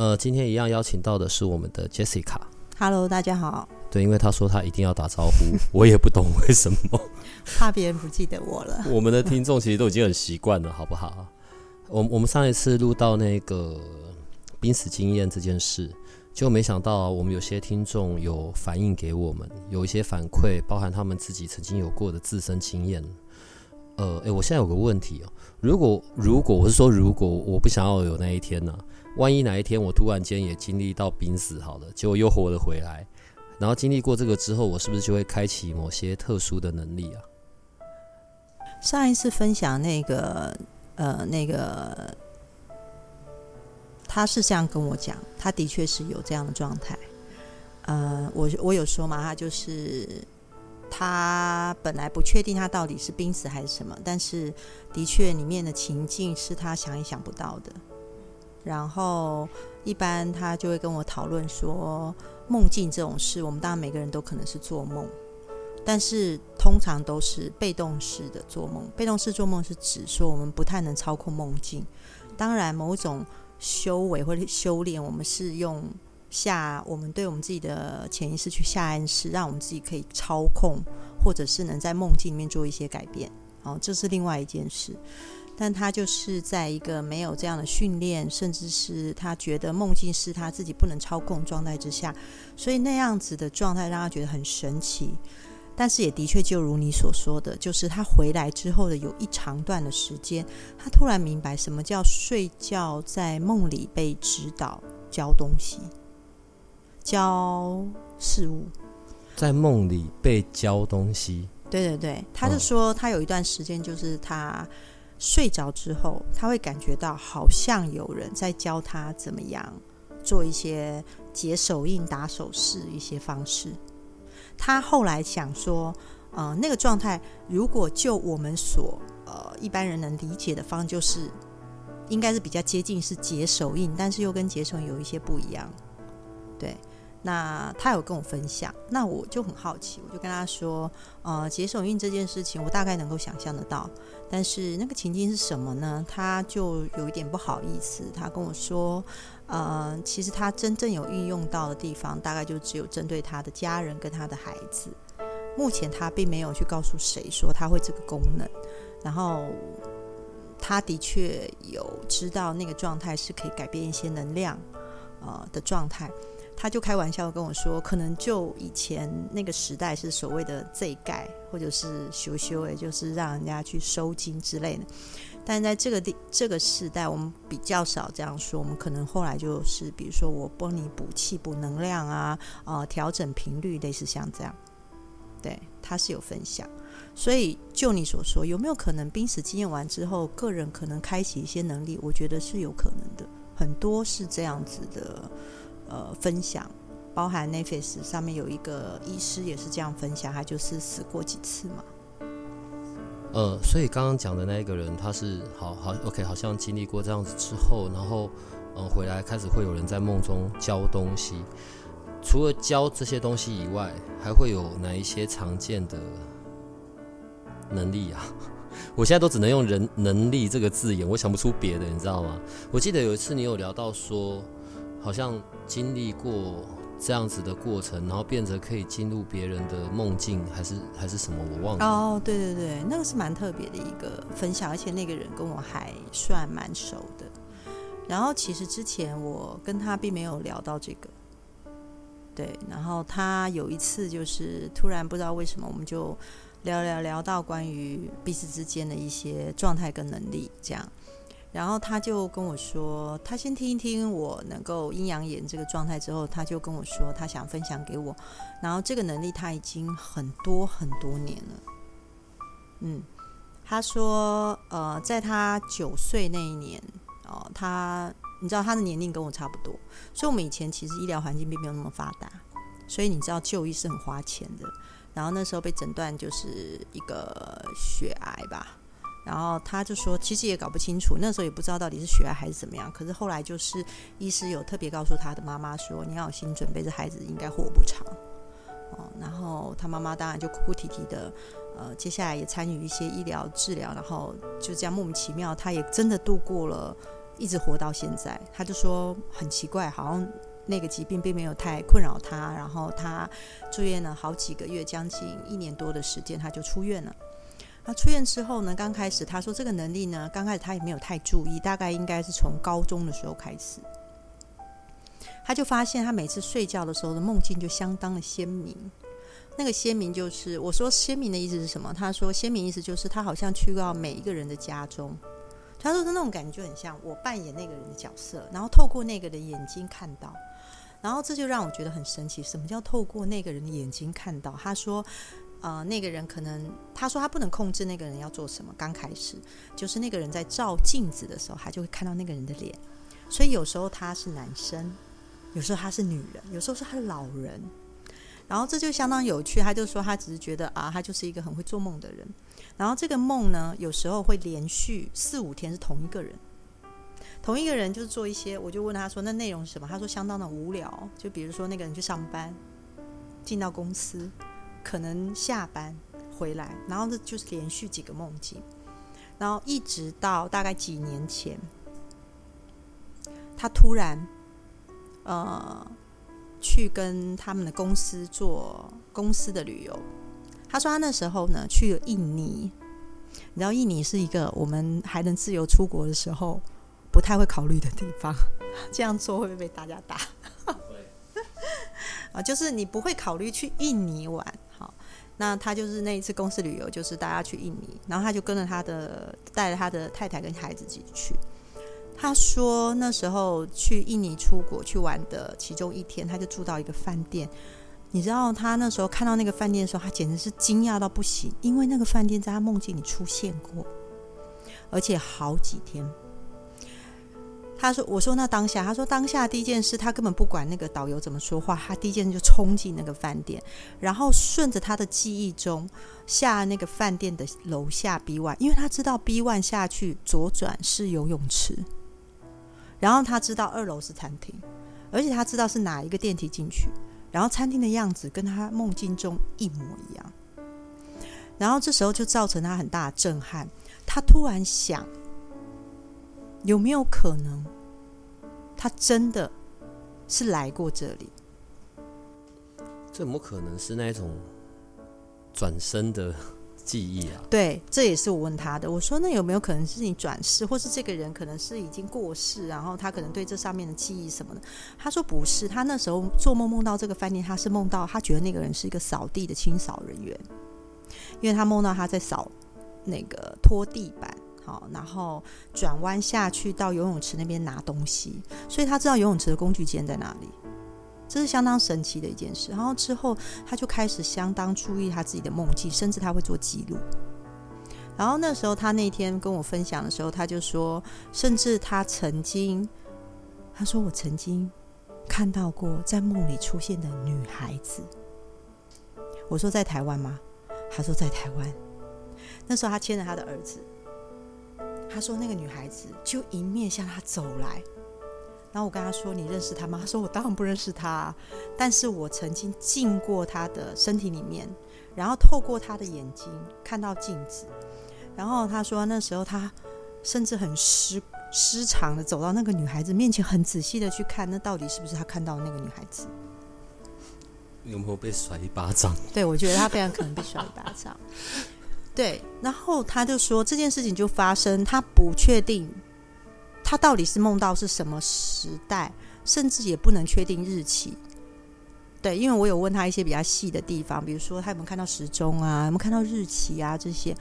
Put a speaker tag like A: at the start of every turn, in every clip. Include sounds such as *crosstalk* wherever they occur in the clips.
A: 呃，今天一样邀请到的是我们的 Jessica。
B: Hello，大家好。
A: 对，因为他说他一定要打招呼，*laughs* 我也不懂为什么。
B: 怕别人不记得我了。*laughs*
A: 我们的听众其实都已经很习惯了，好不好？我我们上一次录到那个濒死经验这件事，就没想到我们有些听众有反映给我们，有一些反馈，包含他们自己曾经有过的自身经验。呃，诶，我现在有个问题哦，如果如果我是说如果我不想要有那一天呢、万一哪一天我突然间也经历到濒死，好了，结果又活了回来，然后经历过这个之后，我是不是就会开启某些特殊的能力啊？
B: 上一次分享那个呃那个，他是这样跟我讲，他的确是有这样的状态。呃，我我有说嘛，他就是他本来不确定他到底是濒死还是什么，但是的确里面的情境是他想也想不到的。然后一般他就会跟我讨论说，梦境这种事，我们当然每个人都可能是做梦。但是通常都是被动式的做梦。被动式做梦是指说我们不太能操控梦境。当然，某种修为或者修炼，我们是用下我们对我们自己的潜意识去下暗示，让我们自己可以操控，或者是能在梦境里面做一些改变。哦，这是另外一件事。但他就是在一个没有这样的训练，甚至是他觉得梦境是他自己不能操控状态之下，所以那样子的状态让他觉得很神奇。但是也的确，就如你所说的，就是他回来之后的有一长段的时间，他突然明白什么叫睡觉，在梦里被指导教东西、教事物。
A: 在梦里被教东西，
B: 对对对，他就说他有一段时间，就是他睡着之后，他会感觉到好像有人在教他怎么样做一些解手印、打手势一些方式。他后来想说，呃，那个状态如果就我们所呃一般人能理解的方，就是应该是比较接近是解手印，但是又跟解手印有一些不一样。对，那他有跟我分享，那我就很好奇，我就跟他说，呃，解手印这件事情，我大概能够想象得到，但是那个情境是什么呢？他就有一点不好意思，他跟我说。呃，其实他真正有运用到的地方，大概就只有针对他的家人跟他的孩子。目前他并没有去告诉谁说他会这个功能，然后他的确有知道那个状态是可以改变一些能量，呃的状态。他就开玩笑跟我说，可能就以前那个时代是所谓的这盖或者是修修，也就是让人家去收金之类的。但在这个地这个时代，我们比较少这样说。我们可能后来就是，比如说我帮你补气、补能量啊，呃，调整频率，类似像这样。对，他是有分享。所以就你所说，有没有可能濒死经验完之后，个人可能开启一些能力？我觉得是有可能的，很多是这样子的。呃，分享包含 Netflix 上面有一个医师也是这样分享，他就是死过几次嘛。
A: 呃，所以刚刚讲的那一个人，他是好好 OK，好像经历过这样子之后，然后嗯、呃、回来开始会有人在梦中教东西。除了教这些东西以外，还会有哪一些常见的能力啊？*laughs* 我现在都只能用“人能力”这个字眼，我想不出别的，你知道吗？我记得有一次你有聊到说，好像经历过这样子的过程，然后变成可以进入别人的梦境，还是还是什么，我忘了。
B: 哦，对对对，那个是蛮特别的一个分享，而且那个人跟我还算蛮熟的。然后其实之前我跟他并没有聊到这个，对。然后他有一次就是突然不知道为什么，我们就聊聊聊到关于彼此之间的一些状态跟能力这样。然后他就跟我说，他先听一听我能够阴阳眼这个状态之后，他就跟我说他想分享给我。然后这个能力他已经很多很多年了，嗯。他说，呃，在他九岁那一年，哦，他你知道他的年龄跟我差不多，所以我们以前其实医疗环境并没有那么发达，所以你知道就医是很花钱的。然后那时候被诊断就是一个血癌吧，然后他就说其实也搞不清楚，那时候也不知道到底是血癌还是怎么样。可是后来就是医师有特别告诉他的妈妈说，你要有心准备，这孩子应该活不长。哦，然后他妈妈当然就哭哭啼啼的。呃，接下来也参与一些医疗治疗，然后就这样莫名其妙，他也真的度过了，一直活到现在。他就说很奇怪，好像那个疾病并没有太困扰他，然后他住院了好几个月，将近一年多的时间，他就出院了。那出院之后呢，刚开始他说这个能力呢，刚开始他也没有太注意，大概应该是从高中的时候开始，他就发现他每次睡觉的时候的梦境就相当的鲜明。那个鲜明就是我说鲜明的意思是什么？他说鲜明意思就是他好像去到每一个人的家中，他说的那种感觉就很像我扮演那个人的角色，然后透过那个人眼睛看到，然后这就让我觉得很神奇。什么叫透过那个人的眼睛看到？他说，呃，那个人可能他说他不能控制那个人要做什么。刚开始就是那个人在照镜子的时候，他就会看到那个人的脸，所以有时候他是男生，有时候他是女人，有时候是他的老人。然后这就相当有趣，他就说他只是觉得啊，他就是一个很会做梦的人。然后这个梦呢，有时候会连续四五天是同一个人，同一个人就是做一些。我就问他说：“那内容是什么？”他说：“相当的无聊。就比如说那个人去上班，进到公司，可能下班回来，然后这就是连续几个梦境。然后一直到大概几年前，他突然，呃。”去跟他们的公司做公司的旅游。他说他那时候呢去了印尼，你知道印尼是一个我们还能自由出国的时候不太会考虑的地方。*laughs* 这样做会不会被大家打？啊，*laughs* 就是你不会考虑去印尼玩。那他就是那一次公司旅游，就是大家去印尼，然后他就跟着他的带着他的太太跟孩子一起去。他说那时候去印尼出国去玩的其中一天，他就住到一个饭店。你知道他那时候看到那个饭店的时候，他简直是惊讶到不行，因为那个饭店在他梦境里出现过，而且好几天。他说：“我说那当下，他说当下第一件事，他根本不管那个导游怎么说话，他第一件事就冲进那个饭店，然后顺着他的记忆中下那个饭店的楼下 B one，因为他知道 B one 下去左转是游泳池。”然后他知道二楼是餐厅，而且他知道是哪一个电梯进去，然后餐厅的样子跟他梦境中一模一样。然后这时候就造成他很大的震撼，他突然想，有没有可能，他真的是来过这里？
A: 这怎么可能是那种转身的？记忆啊，
B: 对，这也是我问他的。我说，那有没有可能是你转世，或是这个人可能是已经过世，然后他可能对这上面的记忆什么的？他说不是，他那时候做梦梦到这个饭店，他是梦到他觉得那个人是一个扫地的清扫人员，因为他梦到他在扫那个拖地板，然后转弯下去到游泳池那边拿东西，所以他知道游泳池的工具间在哪里。这是相当神奇的一件事。然后之后，他就开始相当注意他自己的梦境，甚至他会做记录。然后那时候，他那天跟我分享的时候，他就说，甚至他曾经，他说我曾经看到过在梦里出现的女孩子。我说在台湾吗？他说在台湾。那时候他牵着他的儿子，他说那个女孩子就迎面向他走来。然后我跟他说：“你认识他吗？”他说：“我当然不认识他，但是我曾经进过他的身体里面，然后透过他的眼睛看到镜子。然后他说那时候他甚至很失失常的走到那个女孩子面前，很仔细的去看，那到底是不是他看到那个女孩子？
A: 有没有被甩一巴掌？
B: 对，我觉得他非常可能被甩一巴掌。对，然后他就说这件事情就发生，他不确定。”他到底是梦到是什么时代，甚至也不能确定日期。对，因为我有问他一些比较细的地方，比如说他有没有看到时钟啊，有没有看到日期啊这些。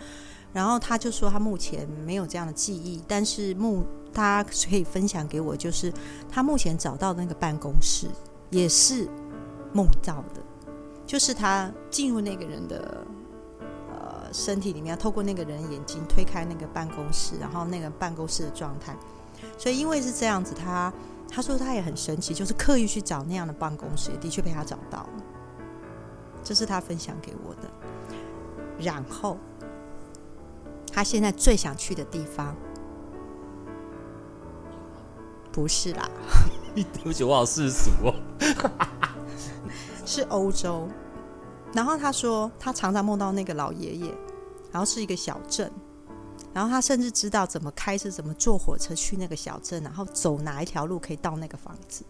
B: 然后他就说他目前没有这样的记忆，但是目他可以分享给我，就是他目前找到的那个办公室也是梦到的，就是他进入那个人的身体里面，透过那个人眼睛推开那个办公室，然后那个办公室的状态。所以因为是这样子，他他说他也很神奇，就是刻意去找那样的办公室，的确被他找到了。这是他分享给我的。然后他现在最想去的地方，不是啦，
A: 对 *laughs* 不起，我好世俗哦。
B: 是欧洲。然后他说，他常常梦到那个老爷爷，然后是一个小镇，然后他甚至知道怎么开车、怎么坐火车去那个小镇，然后走哪一条路可以到那个房子。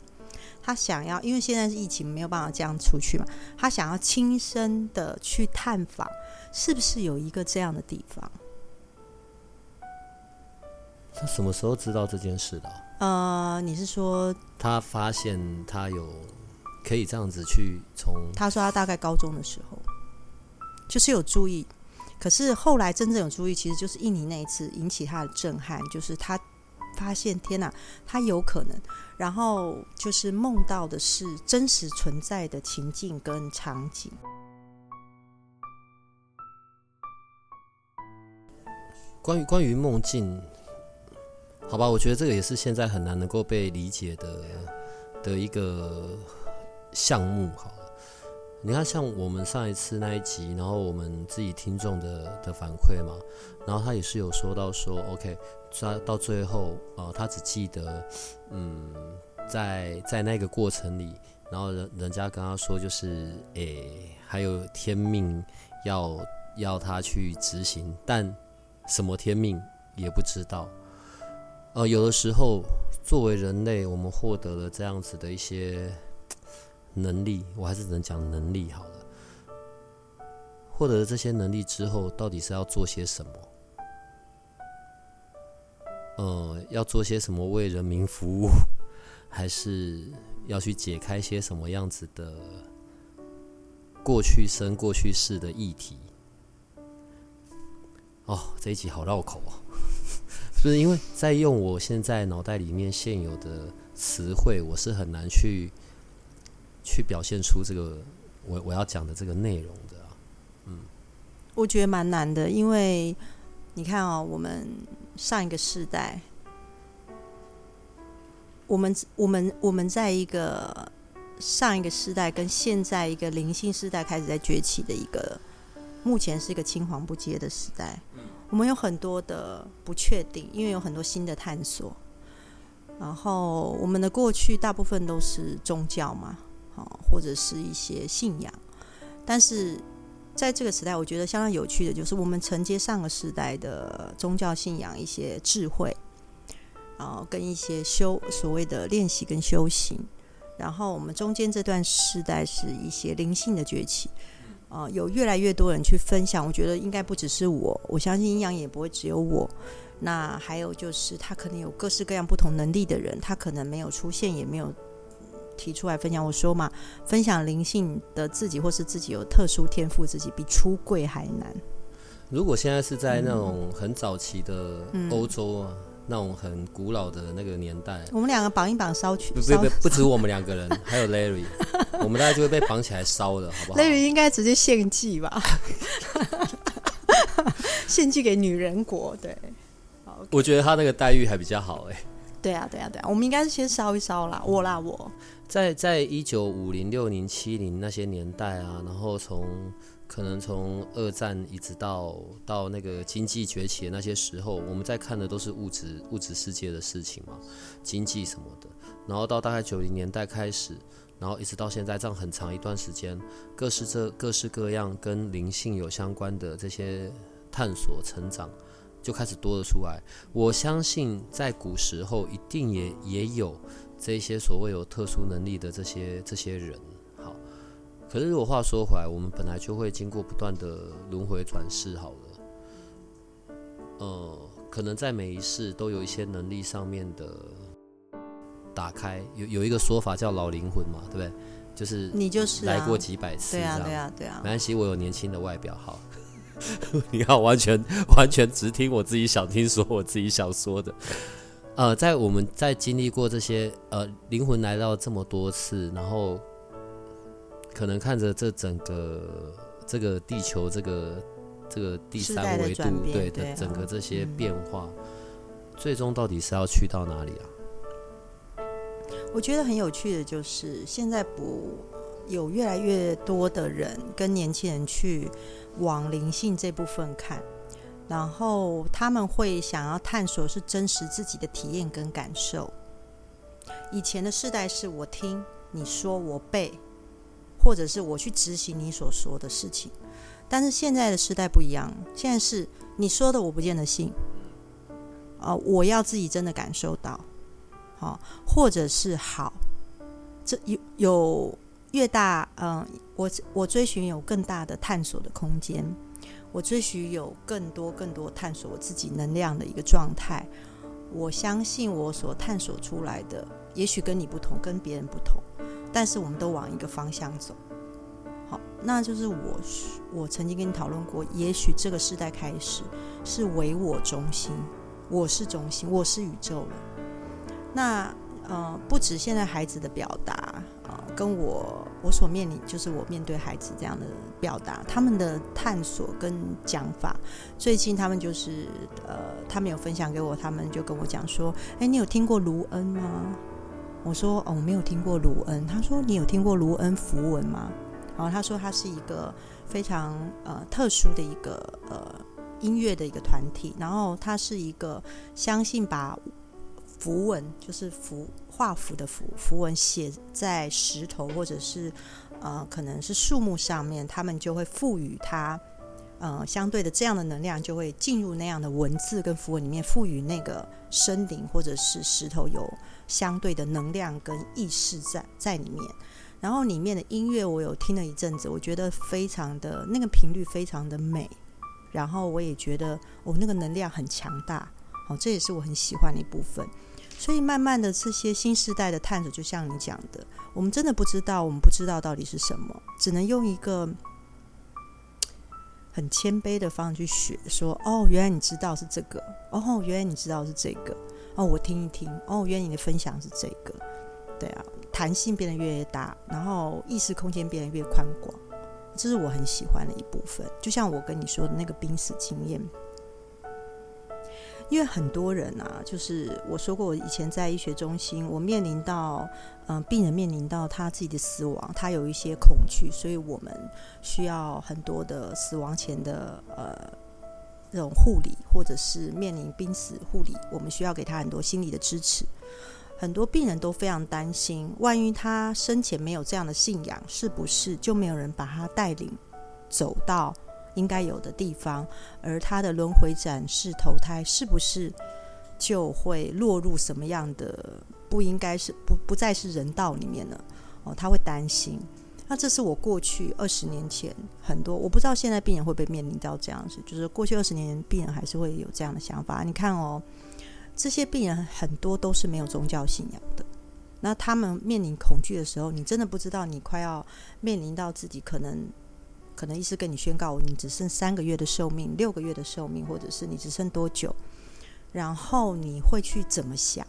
B: 他想要，因为现在是疫情，没有办法这样出去嘛。他想要亲身的去探访，是不是有一个这样的地方？
A: 他什么时候知道这件事的？
B: 呃，你是说
A: 他发现他有可以这样子去从？
B: 他说他大概高中的时候就是有注意，可是后来真正有注意，其实就是印尼那一次引起他的震撼，就是他发现天哪，他有可能，然后就是梦到的是真实存在的情境跟场景。
A: 关于关于梦境。好吧，我觉得这个也是现在很难能够被理解的的一个项目。好了，你看，像我们上一次那一集，然后我们自己听众的的反馈嘛，然后他也是有说到说，OK，到到最后，呃，他只记得，嗯，在在那个过程里，然后人人家跟他说，就是，诶，还有天命要要他去执行，但什么天命也不知道。呃，有的时候，作为人类，我们获得了这样子的一些能力，我还是只能讲能力好了。获得了这些能力之后，到底是要做些什么？呃，要做些什么为人民服务，*laughs* 还是要去解开些什么样子的过去生、过去式的议题？哦，这一集好绕口哦。*laughs* 不是因为在用我现在脑袋里面现有的词汇，我是很难去去表现出这个我我要讲的这个内容的。嗯，
B: 我觉得蛮难的，因为你看哦，我们上一个世代，我们我们我们在一个上一个世代跟现在一个灵性时代开始在崛起的一个，目前是一个青黄不接的时代。我们有很多的不确定，因为有很多新的探索。然后我们的过去大部分都是宗教嘛，或者是一些信仰。但是在这个时代，我觉得相当有趣的就是，我们承接上个时代的宗教信仰一些智慧，然后跟一些修所谓的练习跟修行。然后我们中间这段时代是一些灵性的崛起。啊，有越来越多人去分享，我觉得应该不只是我，我相信阴阳也不会只有我。那还有就是，他可能有各式各样不同能力的人，他可能没有出现，也没有提出来分享。我说嘛，分享灵性的自己，或是自己有特殊天赋，自己比出柜还难。
A: 如果现在是在那种很早期的欧洲啊。那种很古老的那个年代，
B: 我们两个绑一绑烧去，
A: 不不不，不止我们两个人，*laughs* 还有 Larry，我们大家就会被绑起来烧的，好不好
B: ？Larry 应该直接献祭吧，*laughs* 献祭给女人国。对，
A: 我觉得他那个待遇还比较好哎。
B: 对啊，对啊，对啊，我们应该是先烧一烧啦，我啦我。
A: 在在一九五零、六零、七零那些年代啊，然后从。可能从二战一直到到那个经济崛起的那些时候，我们在看的都是物质物质世界的事情嘛，经济什么的。然后到大概九零年代开始，然后一直到现在这样很长一段时间，各式这各式各样跟灵性有相关的这些探索成长就开始多了出来。我相信在古时候一定也也有这些所谓有特殊能力的这些这些人。好可是，如果话说回来，我们本来就会经过不断的轮回转世，好了，呃，可能在每一世都有一些能力上面的打开。有有一个说法叫老灵魂嘛，对不对？就是
B: 你就是
A: 来过几百次，
B: 对啊，对啊，对啊。
A: 没关系，我有年轻的外表，好。*laughs* 你要，完全完全只听我自己想听说，我自己想说的。呃，在我们在经历过这些呃灵魂来到这么多次，然后。可能看着这整个这个地球这个这个第三维度对的整个这些变化，最终到底是要去到哪里啊？
B: 我觉得很有趣的就是，现在不有越来越多的人跟年轻人去往灵性这部分看，然后他们会想要探索是真实自己的体验跟感受。以前的世代是我听你说我背，或者是我去执行你所说的事情，但是现在的时代不一样，现在是你说的我不见得信，啊，我要自己真的感受到。好，或者是好，这有有越大，嗯，我我追寻有更大的探索的空间，我追寻有更多更多探索我自己能量的一个状态。我相信我所探索出来的，也许跟你不同，跟别人不同，但是我们都往一个方向走。好，那就是我我曾经跟你讨论过，也许这个时代开始是唯我中心，我是中心，我是宇宙了。那呃，不止现在孩子的表达啊，跟我我所面临，就是我面对孩子这样的表达，他们的探索跟讲法，最近他们就是呃，他们有分享给我，他们就跟我讲说，哎，你有听过卢恩吗？我说哦，我没有听过卢恩。他说你有听过卢恩符文吗？然后他说他是一个非常呃特殊的一个呃音乐的一个团体，然后他是一个相信把。符文就是符画符的符符文写在石头或者是呃可能是树木上面，他们就会赋予它呃相对的这样的能量，就会进入那样的文字跟符文里面，赋予那个森林或者是石头有相对的能量跟意识在在里面。然后里面的音乐我有听了一阵子，我觉得非常的那个频率非常的美，然后我也觉得哦那个能量很强大，哦这也是我很喜欢的一部分。所以，慢慢的，这些新时代的探索，就像你讲的，我们真的不知道，我们不知道到底是什么，只能用一个很谦卑的方式去学，说：“哦，原来你知道是这个，哦，原来你知道是这个，哦，我听一听，哦，原来你的分享是这个，对啊，弹性变得越大，然后意识空间变得越宽广，这是我很喜欢的一部分。就像我跟你说的那个濒死经验。”因为很多人啊，就是我说过，我以前在医学中心，我面临到，嗯，病人面临到他自己的死亡，他有一些恐惧，所以我们需要很多的死亡前的呃这种护理，或者是面临濒死护理，我们需要给他很多心理的支持。很多病人都非常担心，万一他生前没有这样的信仰，是不是就没有人把他带领走到？应该有的地方，而他的轮回展示投胎，是不是就会落入什么样的不应该是不不再是人道里面呢？哦，他会担心。那这是我过去二十年前很多，我不知道现在病人会不会面临到这样子，就是过去二十年病人还是会有这样的想法。你看哦，这些病人很多都是没有宗教信仰的，那他们面临恐惧的时候，你真的不知道你快要面临到自己可能。可能医师跟你宣告，你只剩三个月的寿命，六个月的寿命，或者是你只剩多久，然后你会去怎么想？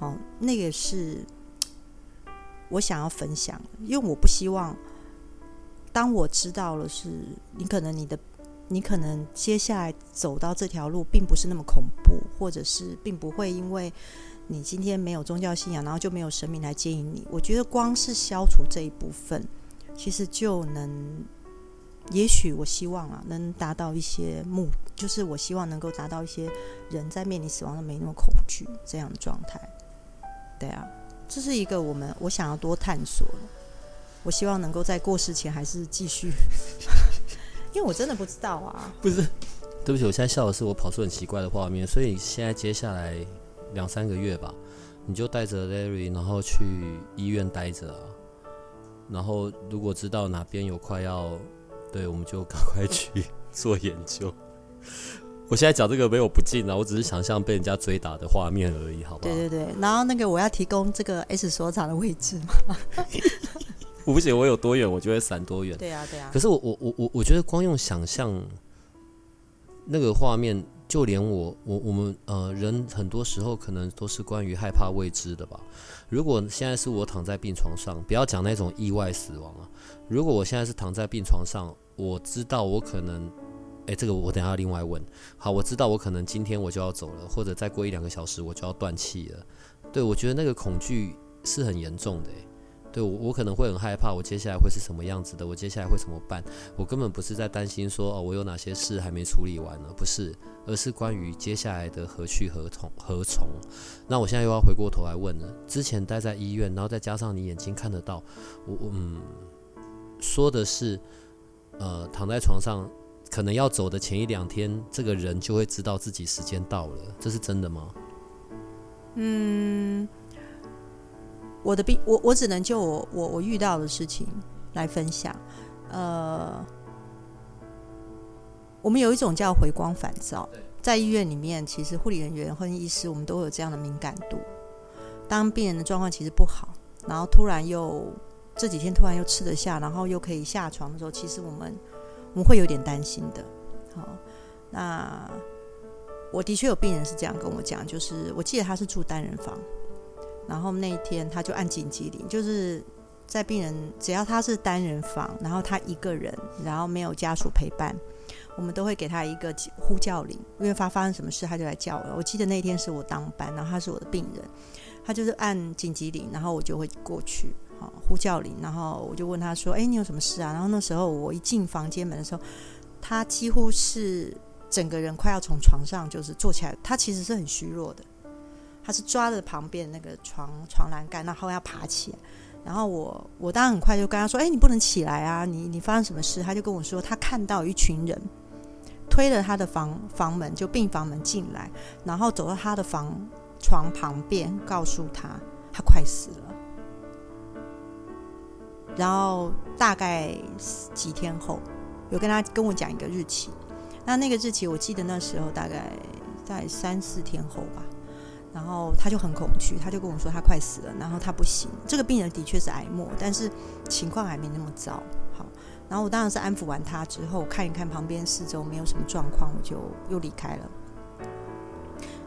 B: 哦，那个是我想要分享，因为我不希望，当我知道了是你可能你的，你可能接下来走到这条路并不是那么恐怖，或者是并不会因为你今天没有宗教信仰，然后就没有神明来接引你。我觉得光是消除这一部分，其实就能。也许我希望啊，能达到一些目，就是我希望能够达到一些人在面临死亡的没那么恐惧这样的状态。对啊，这是一个我们我想要多探索。我希望能够在过世前还是继续，*laughs* 因为我真的不知道啊。
A: 不是，对不起，我现在笑的是我跑出很奇怪的画面。所以现在接下来两三个月吧，你就带着 Larry，然后去医院待着啊。然后如果知道哪边有快要。对，我们就赶快去 *laughs* 做研究。我现在讲这个没有不敬啊，我只是想象被人家追打的画面而已，好不
B: 好？对对对，然后那个我要提供这个 S 所长的位置吗？*laughs* 我？
A: 不行，我有多远我就会闪多远。
B: 对啊，对啊。
A: 可是我我我我我觉得光用想象那个画面，就连我我我们呃人很多时候可能都是关于害怕未知的吧。如果现在是我躺在病床上，不要讲那种意外死亡啊。如果我现在是躺在病床上，我知道我可能哎，这个我等下另外问。好，我知道我可能今天我就要走了，或者再过一两个小时我就要断气了。对我觉得那个恐惧是很严重的。对我，我可能会很害怕，我接下来会是什么样子的？我接下来会怎么办？我根本不是在担心说哦，我有哪些事还没处理完呢？不是，而是关于接下来的何去何从何从。那我现在又要回过头来问了：之前待在医院，然后再加上你眼睛看得到，我嗯，说的是，呃，躺在床上，可能要走的前一两天，这个人就会知道自己时间到了，这是真的吗？
B: 嗯。我的病，我我只能就我我我遇到的事情来分享。呃，我们有一种叫回光返照，在医院里面，其实护理人员或医师，我们都有这样的敏感度。当病人的状况其实不好，然后突然又这几天突然又吃得下，然后又可以下床的时候，其实我们我们会有点担心的。好，那我的确有病人是这样跟我讲，就是我记得他是住单人房。然后那一天他就按紧急铃，就是在病人只要他是单人房，然后他一个人，然后没有家属陪伴，我们都会给他一个呼叫铃，因为发发生什么事他就来叫我。我记得那天是我当班，然后他是我的病人，他就是按紧急铃，然后我就会过去，好呼叫铃，然后我就问他说：“哎，你有什么事啊？”然后那时候我一进房间门的时候，他几乎是整个人快要从床上就是坐起来，他其实是很虚弱的。他是抓着旁边那个床床栏杆，然后要爬起来。然后我我当然很快就跟他说：“哎，你不能起来啊！你你发生什么事？”他就跟我说，他看到一群人推了他的房房门，就病房门进来，然后走到他的房床旁边，告诉他他快死了。然后大概几天后，有跟他跟我讲一个日期。那那个日期我记得那时候大概在三四天后吧。然后他就很恐惧，他就跟我说他快死了，然后他不行。这个病人的确是癌末，但是情况还没那么糟。好，然后我当然是安抚完他之后，看一看旁边四周没有什么状况，我就又离开了。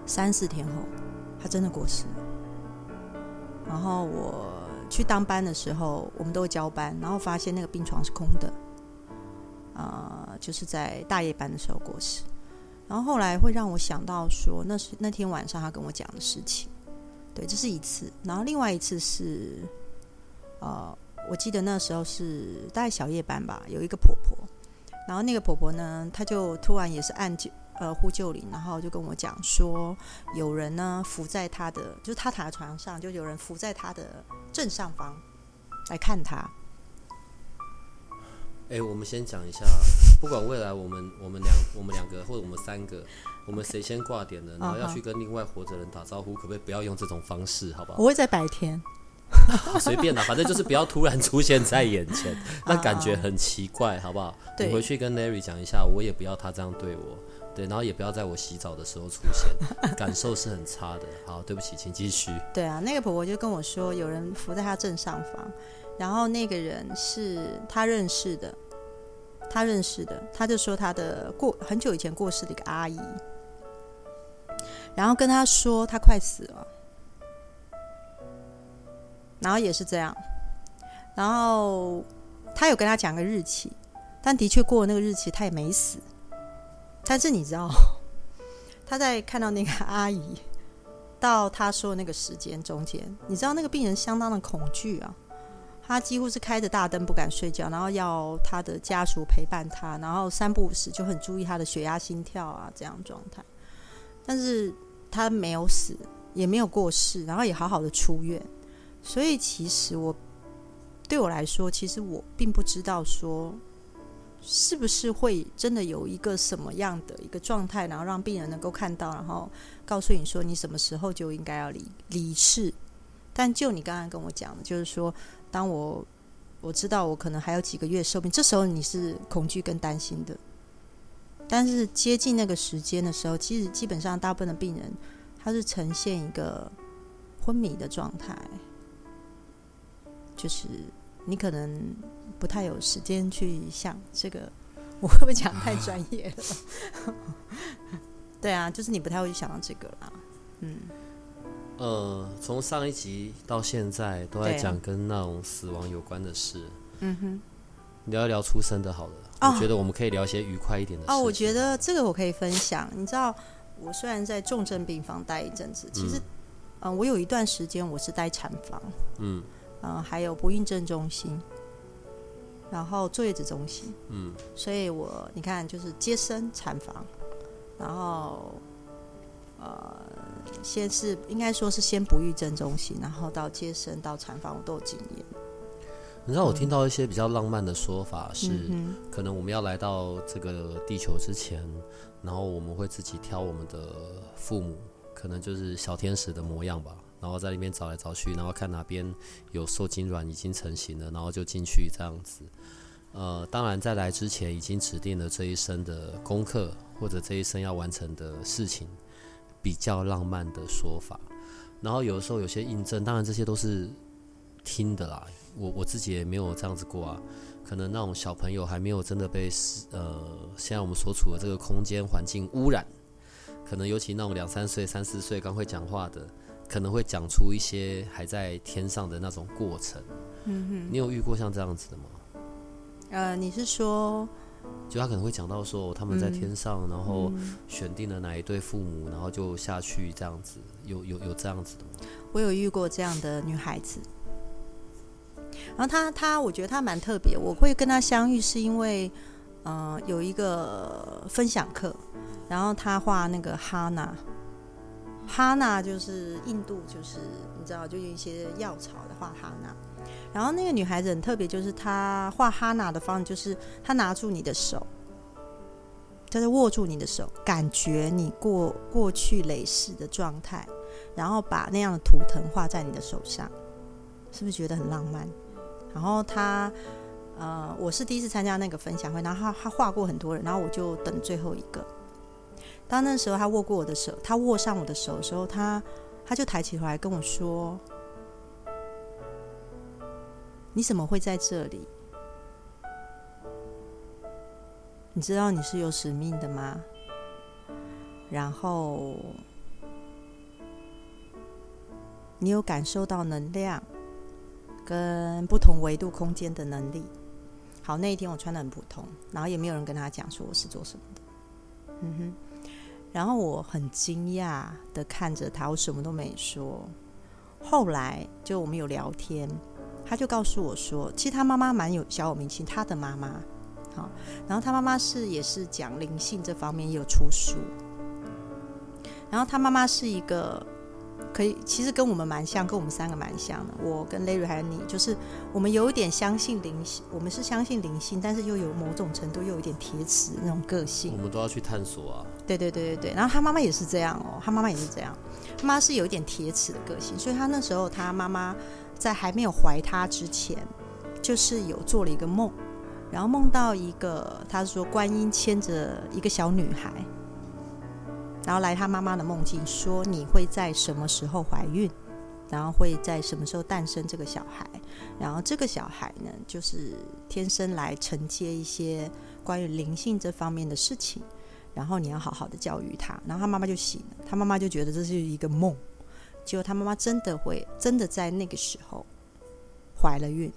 B: 三四天后，他真的过世了。然后我去当班的时候，我们都会交班，然后发现那个病床是空的，啊，就是在大夜班的时候过世。然后后来会让我想到说，那是那天晚上他跟我讲的事情，对，这是一次。然后另外一次是，呃，我记得那时候是大概小夜班吧，有一个婆婆，然后那个婆婆呢，她就突然也是按呃呼救铃，然后就跟我讲说，有人呢伏在他的，就是他躺在床上，就有人伏在他的正上方来看他。
A: 哎，我们先讲一下，不管未来我们我们两我们两个或者我们三个，我们谁先挂点了，然后要去跟另外活着人打招呼，可不可以不要用这种方式，好不好？
B: 我会在白天，*laughs*
A: 随便啦，反正就是不要突然出现在眼前，那感觉很奇怪，好不好？你回去跟 Larry 讲一下，我也不要他这样对我，对，然后也不要在我洗澡的时候出现，感受是很差的。好，对不起，请继续。*laughs*
B: 对啊，那个婆婆就跟我说，有人伏在她正上方。然后那个人是她认识的，她认识的，他就说他的过很久以前过世的一个阿姨，然后跟他说他快死了，然后也是这样，然后他有跟他讲个日期，但的确过了那个日期，他也没死。但是你知道，*laughs* 他在看到那个阿姨到他说的那个时间中间，你知道那个病人相当的恐惧啊。他几乎是开着大灯不敢睡觉，然后要他的家属陪伴他，然后三不五时就很注意他的血压、心跳啊这样状态。但是他没有死，也没有过世，然后也好好的出院。所以其实我对我来说，其实我并不知道说是不是会真的有一个什么样的一个状态，然后让病人能够看到，然后告诉你说你什么时候就应该要离离世。但就你刚刚跟我讲的，就是说。当我我知道我可能还有几个月寿命，这时候你是恐惧跟担心的。但是接近那个时间的时候，其实基本上大部分的病人他是呈现一个昏迷的状态，就是你可能不太有时间去想这个，我会不会讲太专业了？*laughs* 对啊，就是你不太会去想到这个啦，嗯。
A: 呃，从上一集到现在都在讲跟那种死亡有关的事。
B: 嗯哼，
A: 聊一聊出生的好了。
B: 哦
A: 我觉得我们可以聊一些愉快一点的事
B: 哦，我觉得这个我可以分享。你知道，我虽然在重症病房待一阵子，其实，嗯、我有一段时间我是待产房，
A: 嗯
B: 嗯、还有不孕症中心，然后坐月子中心，
A: 嗯。
B: 所以我你看就是接生产房，然后呃，先是应该说是先不育症中心，然后到接生到产房，我都有经验。
A: 你知道我听到一些比较浪漫的说法是，
B: 嗯
A: 可能我们要来到这个地球之前，然后我们会自己挑我们的父母，可能就是小天使的模样吧，然后在里面找来找去，然后看哪边有受精卵已经成型了，然后就进去这样子。呃，当然在来之前已经指定了这一生的功课或者这一生要完成的事情，比较浪漫的说法。然后有的时候有些印证，当然这些都是听的啦，我我自己也没有这样子过啊。可能那种小朋友还没有真的被呃，现在我们所处的这个空间环境污染，可能尤其那种两三岁、三四岁刚会讲话的，可能会讲出一些还在天上的那种过程。
B: 嗯哼，
A: 你有遇过像这样子的吗？
B: 呃，你是说，
A: 就他可能会讲到说他们在天上，然后
B: 嗯
A: 选定了哪一对父母，然后就下去这样子，有有有这样子的吗？
B: 我有遇过这样的女孩子，然后她她，我觉得她蛮特别。我会跟她相遇是因为，呃，有一个分享课，然后她画那个哈娜，哈娜就是印度，就是你知道，就有一些药草的画哈娜。然后那个女孩子很特别，就是她画哈娜的方式，就是她拿住你的手，她就握住你的手，感觉你过过去累世的状态。然后把那样的图腾画在你的手上，是不是觉得很浪漫？然后他，呃，我是第一次参加那个分享会，然后他他画过很多人，然后我就等最后一个。当那时候他握过我的手，他握上我的手的时候，他他就抬起头来跟我说：“你怎么会在这里？你知道你是有使命的吗？”然后。你有感受到能量跟不同维度空间的能力。好，那一天我穿的很普通，然后也没有人跟他讲说我是做什么的。嗯哼，然后我很惊讶的看着他，我什么都没说。后来就我们有聊天，他就告诉我说，其实他妈妈蛮有小有名气，他的妈妈好，然后他妈妈是也是讲灵性这方面也有出书，然后他妈妈是一个。可以，其实跟我们蛮像，跟我们三个蛮像的。我跟 Larry 还有你，就是我们有一点相信灵性，我们是相信灵性，但是又有某种程度又有一点铁齿那种个性
A: 我。们都要去探索啊。
B: 对对对对对。然后他妈妈也是这样哦，他妈妈也是这样，他妈是有一点铁齿的个性，所以他那时候他妈妈在还没有怀他之前，就是有做了一个梦，然后梦到一个，他说观音牵着一个小女孩。然后来他妈妈的梦境，说你会在什么时候怀孕，然后会在什么时候诞生这个小孩，然后这个小孩呢，就是天生来承接一些关于灵性这方面的事情，然后你要好好的教育他。然后他妈妈就醒了，他妈妈就觉得这是一个梦，结果他妈妈真的会真的在那个时候怀了孕，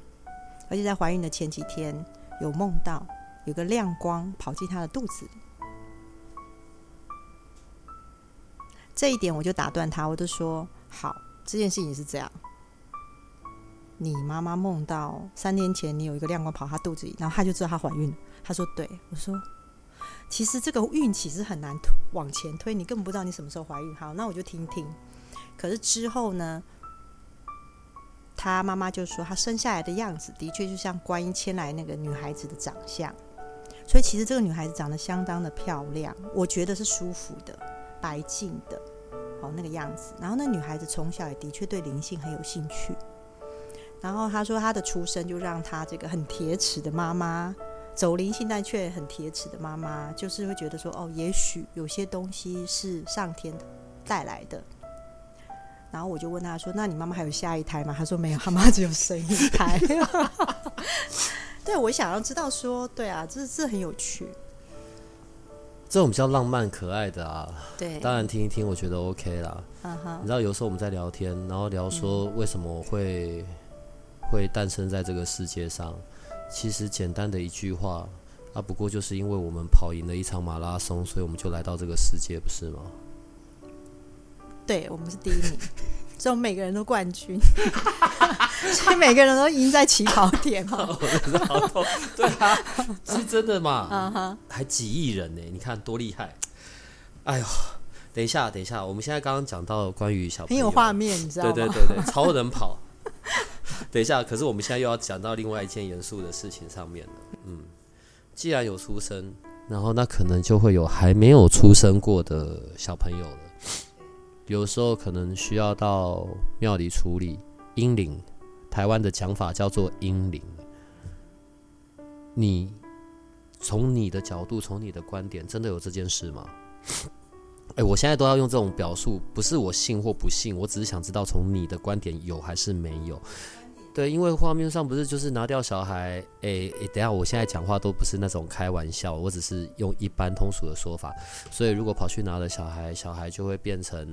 B: 而且在怀孕的前几天有梦到有个亮光跑进她的肚子里。这一点我就打断他，我就说好，这件事情是这样。你妈妈梦到三天前你有一个亮光跑她肚子里，然后她就知道她怀孕了。她说对，我说其实这个孕期是很难往前推，你根本不知道你什么时候怀孕。好，那我就听听。可是之后呢，她妈妈就说她生下来的样子的确就像观音牵来那个女孩子的长相，所以其实这个女孩子长得相当的漂亮，我觉得是舒服的。白净的，哦，那个样子。然后那女孩子从小也的确对灵性很有兴趣。然后她说她的出生就让她这个很铁齿的妈妈，走灵性但却很铁齿的妈妈，就是会觉得说，哦，也许有些东西是上天带来的。然后我就问她说：“那你妈妈还有下一胎吗？”她说：“没有，她妈只有生一胎。” *laughs* 对，我想要知道说，对啊，这这很有趣。
A: 这种比较浪漫可爱的啊，
B: 对，
A: 当然听一听，我觉得 OK 啦。
B: 嗯哼
A: 你知道，有时候我们在聊天，然后聊说为什么我会会诞生在这个世界上，其实简单的一句话啊，不过就是因为我们跑赢了一场马拉松，所以我们就来到这个世界，不是吗？
B: 对我们是第一名，所以我们每个人都冠军，*laughs* 所以每个人都赢在起跑点嘛。*laughs*
A: 好痛，对啊，是真的嘛？还几亿人呢？你看多厉害！哎呦，等一下，等一下，我们现在刚刚讲到关于小朋友
B: 很有画面，你知道吗？
A: 对对对对，超人跑。等一下，可是我们现在又要讲到另外一件严肃的事情上面了。嗯，既然有出生，然后那可能就会有还没有出生过的小朋友了。有时候可能需要到庙里处理阴灵，台湾的讲法叫做阴灵。你从你的角度，从你的观点，真的有这件事吗？*coughs* 哎，我现在都要用这种表述，不是我信或不信，我只是想知道从你的观点有还是没有。对，因为画面上不是就是拿掉小孩，哎哎，等下我现在讲话都不是那种开玩笑，我只是用一般通俗的说法。所以如果跑去拿了小孩，小孩就会变成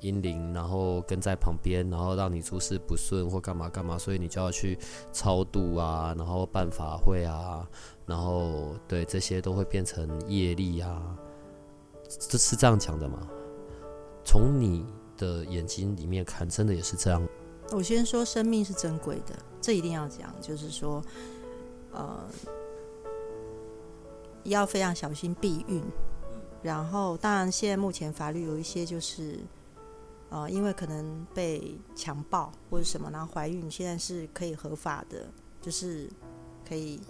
A: 阴灵，然后跟在旁边，然后让你诸事不顺或干嘛干嘛，所以你就要去超度啊，然后办法会啊，然后对这些都会变成业力啊，这是这样讲的吗？从你的眼睛里面看，真的也是这样。
B: 我先说，生命是珍贵的，这一定要讲。就是说，呃，要非常小心避孕。然后，当然，现在目前法律有一些就是，呃，因为可能被强暴或者什么，然后怀孕，现在是可以合法的，就是可以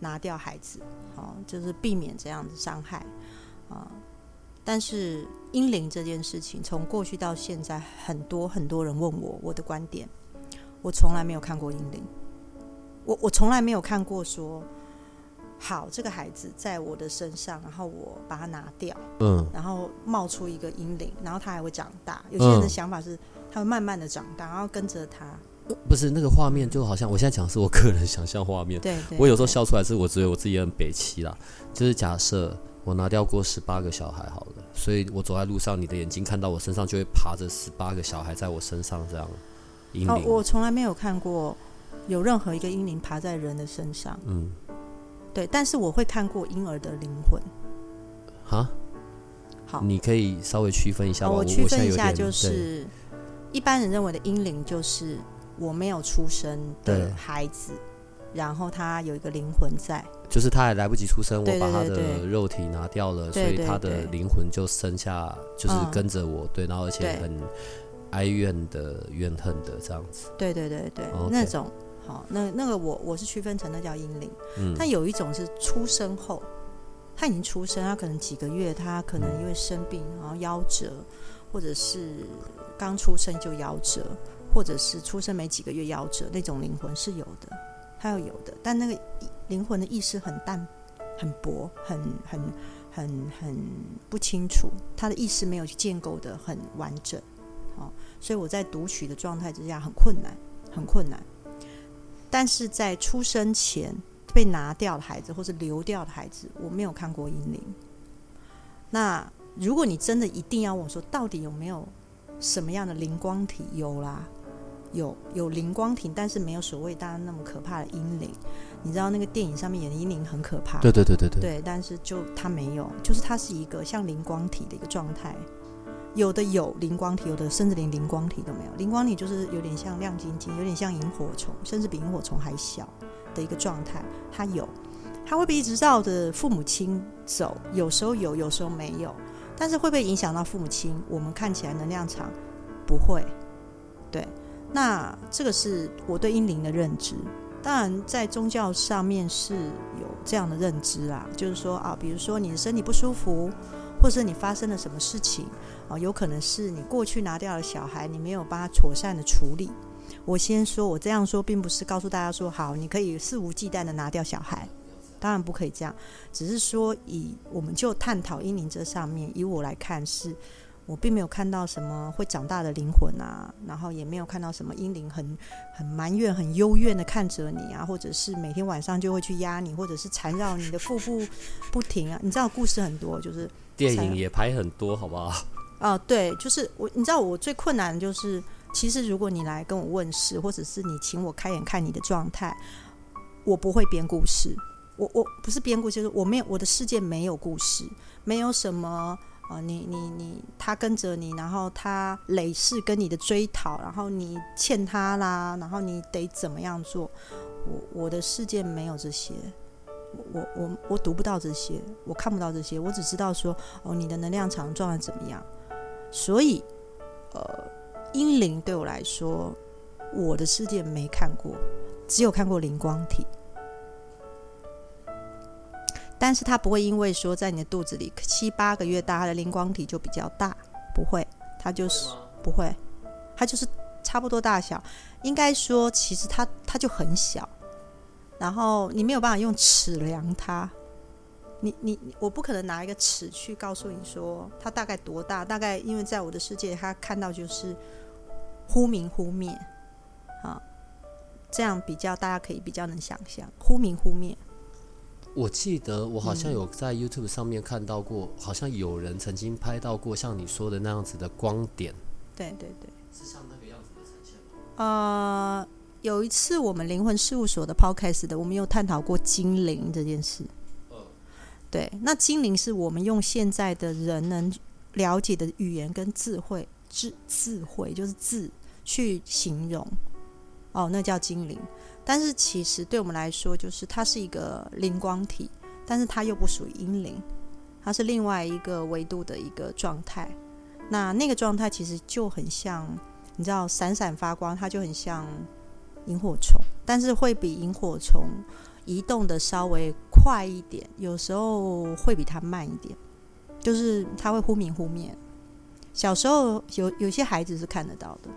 B: 拿掉孩子，哦，就是避免这样的伤害啊。但是阴灵这件事情，从过去到现在，很多很多人问我我的观点，我从来没有看过阴灵，我我从来没有看过说，好这个孩子在我的身上，然后我把它拿掉，嗯，然后冒出一个阴灵，然后他还会长大。有些人的想法是，他会慢慢的长大，然后跟着他。
A: 不是那个画面，就好像我现在讲是我个人 *laughs* 想象画面，
B: 对，
A: 我有时候笑出来是我觉得我自己很北齐啦，就是假设。我拿掉过十八个小孩，好了，所以我走在路上，你的眼睛看到我身上就会爬着十八个小孩在我身上，这样。阴灵，
B: 我从来没有看过有任何一个婴灵爬在人的身上。嗯，对，但是我会看过婴儿的灵魂。
A: 哈？
B: 好，
A: 你可以稍微区分一下。
B: 我区分一下，就是一般人认为的婴灵，就是我没有出生的孩子。然后他有一个灵魂在，
A: 就是他还来不及出生，我把他的肉体拿掉了，所以他的灵魂就生下，就是跟着我，对，然后而且很哀怨的、怨恨的这样子。
B: 对对对对，那种好，那那个我我是区分成那叫阴灵，嗯，但有一种是出生后，他已经出生，他可能几个月，他可能因为生病然后夭折，或者是刚出生就夭折，或者是出生没几个月夭折，那种灵魂是有的。他要有的，但那个灵魂的意识很淡、很薄、很很很很不清楚，他的意识没有去建构的很完整，哦，所以我在读取的状态之下很困难，很困难。但是在出生前被拿掉的孩子，或是流掉的孩子，我没有看过阴灵。那如果你真的一定要我说，到底有没有什么样的灵光体？有啦。有有灵光体，但是没有所谓大家那么可怕的阴灵。你知道那个电影上面演的阴灵很可怕，
A: 对对对对对。
B: 对，但是就它没有，就是它是一个像灵光体的一个状态。有的有灵光体，有的甚至连灵光体都没有。灵光体就是有点像亮晶晶，有点像萤火虫，甚至比萤火虫还小的一个状态。它有，它会不会一直绕着父母亲走？有时候有，有时候没有。但是会不会影响到父母亲？我们看起来能量场不会，对。那这个是我对阴灵的认知，当然在宗教上面是有这样的认知啊，就是说啊，比如说你的身体不舒服，或者你发生了什么事情啊，有可能是你过去拿掉了小孩，你没有帮他妥善的处理。我先说，我这样说并不是告诉大家说好，你可以肆无忌惮的拿掉小孩，当然不可以这样，只是说以我们就探讨阴灵这上面，以我来看是。我并没有看到什么会长大的灵魂啊，然后也没有看到什么阴灵很很埋怨、很幽怨的看着你啊，或者是每天晚上就会去压你，或者是缠绕你的腹部不停啊。你知道故事很多，就是 *laughs*
A: 电影也拍很多，好不好？*laughs* *laughs*
B: 啊，对，就是我，你知道我最困难的就是，其实如果你来跟我问事，或者是你请我开眼看你的状态，我不会编故事，我我不是编故事，就是我没有我的世界没有故事，没有什么啊，你你你他跟着你，然后他累世跟你的追讨，然后你欠他啦，然后你得怎么样做？我我的世界没有这些，我我我读不到这些，我看不到这些，我只知道说哦，你的能量场状态怎么样？所以，呃，阴灵对我来说，我的世界没看过，只有看过灵光体。但是它不会因为说在你的肚子里七八个月大，它的灵光体就比较大，不会，它就是不会，它就是差不多大小。应该说，其实它它就很小，然后你没有办法用尺量它。你你我不可能拿一个尺去告诉你说它大概多大，大概因为在我的世界，它看到就是忽明忽灭啊，这样比较大家可以比较能想象忽明忽灭。
A: 我记得我好像有在 YouTube 上面看到过，好像有人曾经拍到过像你说的那样子的光点。
B: 对对对，
A: 是像那个样子的呈现吗？
B: 呃，有一次我们灵魂事务所的 Podcast 的，我们有探讨过精灵这件事。对，那精灵是我们用现在的人能了解的语言跟智慧智智慧，就是字去形容。哦，那叫精灵。但是其实对我们来说，就是它是一个灵光体，但是它又不属于阴灵，它是另外一个维度的一个状态。那那个状态其实就很像，你知道，闪闪发光，它就很像萤火虫，但是会比萤火虫移动的稍微快一点，有时候会比它慢一点，就是它会忽明忽灭。小时候有有些孩子是看得到的，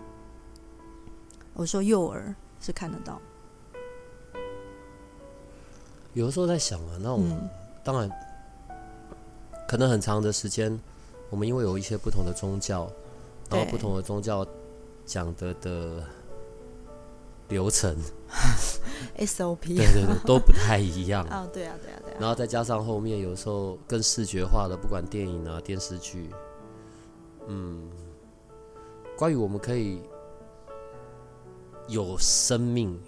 B: 我说幼儿是看得到。
A: 有的时候在想啊，那种当然可能很长的时间，我们因为有一些不同的宗教，然后不同的宗教讲的的流程 *laughs*
B: SOP，
A: 对对对，都不太一样
B: 啊。*laughs* 对啊，对啊，对啊。
A: 然后再加上后面有时候更视觉化的，不管电影啊、电视剧，嗯，关于我们可以有生命。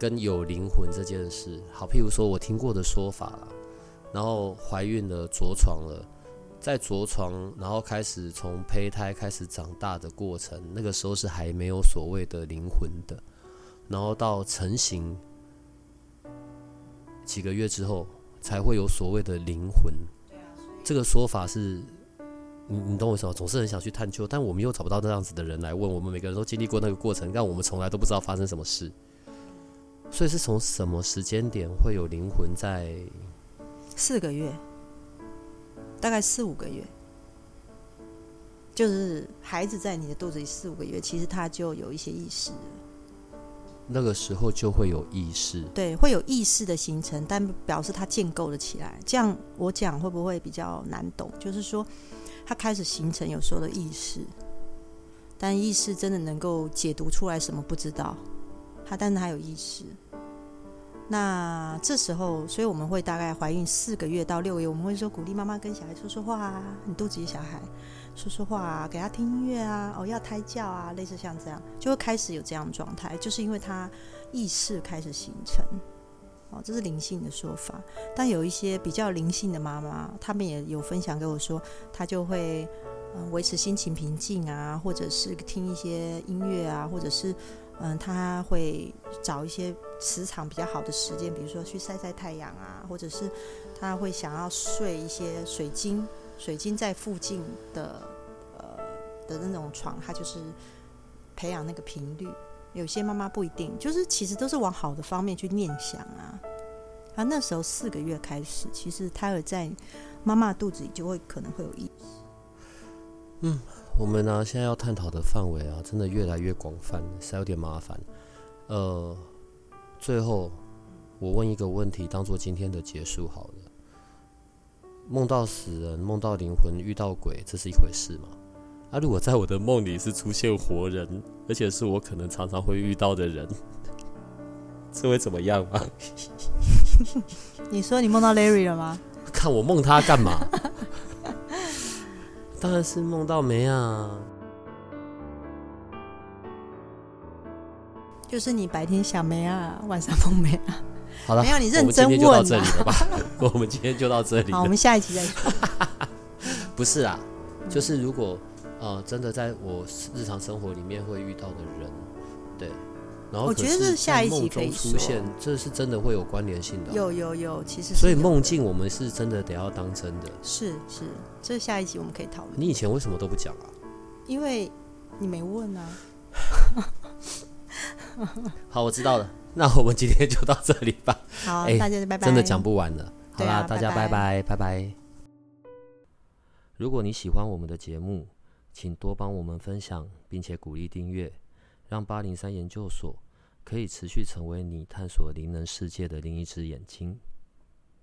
A: 跟有灵魂这件事，好，譬如说我听过的说法了，然后怀孕了，着床了，在着床，然后开始从胚胎开始长大的过程，那个时候是还没有所谓的灵魂的，然后到成型几个月之后，才会有所谓的灵魂。这个说法是，你你懂我意思吗？总是很想去探究，但我们又找不到那样子的人来问。我们每个人都经历过那个过程，但我们从来都不知道发生什么事。所以是从什么时间点会有灵魂在？
B: 四个月，大概四五个月，就是孩子在你的肚子里四五个月，其实他就有一些意识。
A: 那个时候就会有意识，
B: 对，会有意识的形成，但表示他建构了起来。这样我讲会不会比较难懂？就是说，他开始形成有时候的意识，但意识真的能够解读出来什么？不知道。他，但是他有意识。那这时候，所以我们会大概怀孕四个月到六个月，我们会说鼓励妈妈跟小孩说说话啊，你肚子里小孩说说话啊，给他听音乐啊，哦，要胎教啊，类似像这样，就会开始有这样状态，就是因为他意识开始形成。哦，这是灵性的说法。但有一些比较灵性的妈妈，他们也有分享给我说，他就会嗯维持心情平静啊，或者是听一些音乐啊，或者是。嗯，他会找一些磁场比较好的时间，比如说去晒晒太阳啊，或者是他会想要睡一些水晶，水晶在附近的呃的那种床，他就是培养那个频率。有些妈妈不一定，就是其实都是往好的方面去念想啊。啊，那时候四个月开始，其实胎儿在妈妈肚子里就会可能会有意识。
A: 嗯。我们呢，现在要探讨的范围啊，真的越来越广泛，是有点麻烦。呃，最后我问一个问题，当做今天的结束好了。梦到死人、梦到灵魂、遇到鬼，这是一回事吗？啊，如果在我的梦里是出现活人，而且是我可能常常会遇到的人，*laughs* 这会怎么样吗？*laughs*
B: 你说你梦到 Larry 了吗？
A: 看我梦他干嘛？当然是梦到梅啊！
B: 就是你白天想梅啊，晚上梦梅啊？
A: 好了，
B: 没有你认真 *laughs*
A: 我们今天就到这里了吧？我们今天就到这里
B: 好，我。们下一集再说。*laughs*
A: 不是啊，就是如果呃真的在我日常生活里面会遇到的人，对，然后可
B: 我觉得
A: 是
B: 这下一集可以
A: 出现，这是真的会有关联性的啊、
B: 有有有，其实
A: 所以梦境我们是真的得要当真的。
B: 是是，这下一集我们可以讨论，
A: 你以前为什么都不讲啊？
B: 因为你没问啊。*laughs*
A: 好，我知道了。那我们今天就到这里吧。*laughs*
B: 好，
A: 哎
B: 大家拜拜。
A: 真的讲不完了。好啦，
B: 啊
A: 大家
B: 拜
A: 拜拜拜拜。如果你喜欢我们的节目，请多帮我们分享，并且鼓励订阅，让八零三研究所可以持续成为你探索灵能世界的另一只眼睛。